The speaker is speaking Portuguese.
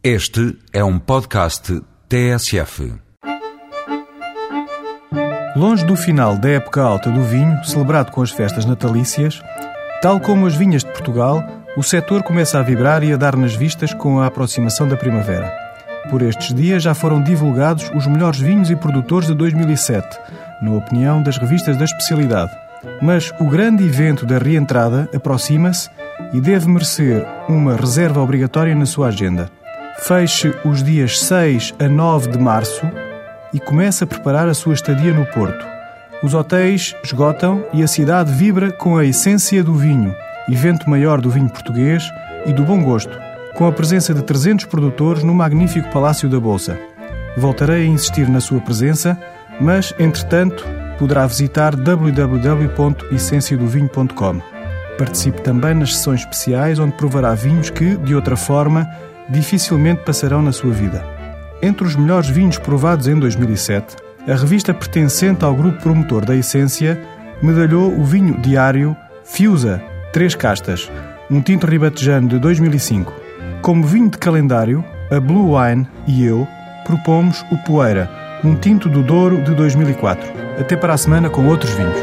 Este é um podcast TSF. Longe do final da época alta do vinho, celebrado com as festas natalícias, tal como as vinhas de Portugal, o setor começa a vibrar e a dar nas vistas com a aproximação da primavera. Por estes dias já foram divulgados os melhores vinhos e produtores de 2007, na opinião das revistas da especialidade. Mas o grande evento da reentrada aproxima-se e deve merecer uma reserva obrigatória na sua agenda. Feche os dias 6 a 9 de março e comece a preparar a sua estadia no Porto. Os hotéis esgotam e a cidade vibra com a essência do vinho, evento maior do vinho português e do bom gosto, com a presença de 300 produtores no magnífico Palácio da Bolsa. Voltarei a insistir na sua presença, mas, entretanto, poderá visitar www.essenciadovinho.com. Participe também nas sessões especiais onde provará vinhos que, de outra forma, dificilmente passarão na sua vida. Entre os melhores vinhos provados em 2007, a revista pertencente ao grupo promotor da Essência medalhou o vinho diário Fiusa, Três Castas, um tinto ribatejano de 2005. Como vinho de calendário, a Blue Wine e eu propomos o Poeira, um tinto do Douro de 2004. Até para a semana com outros vinhos.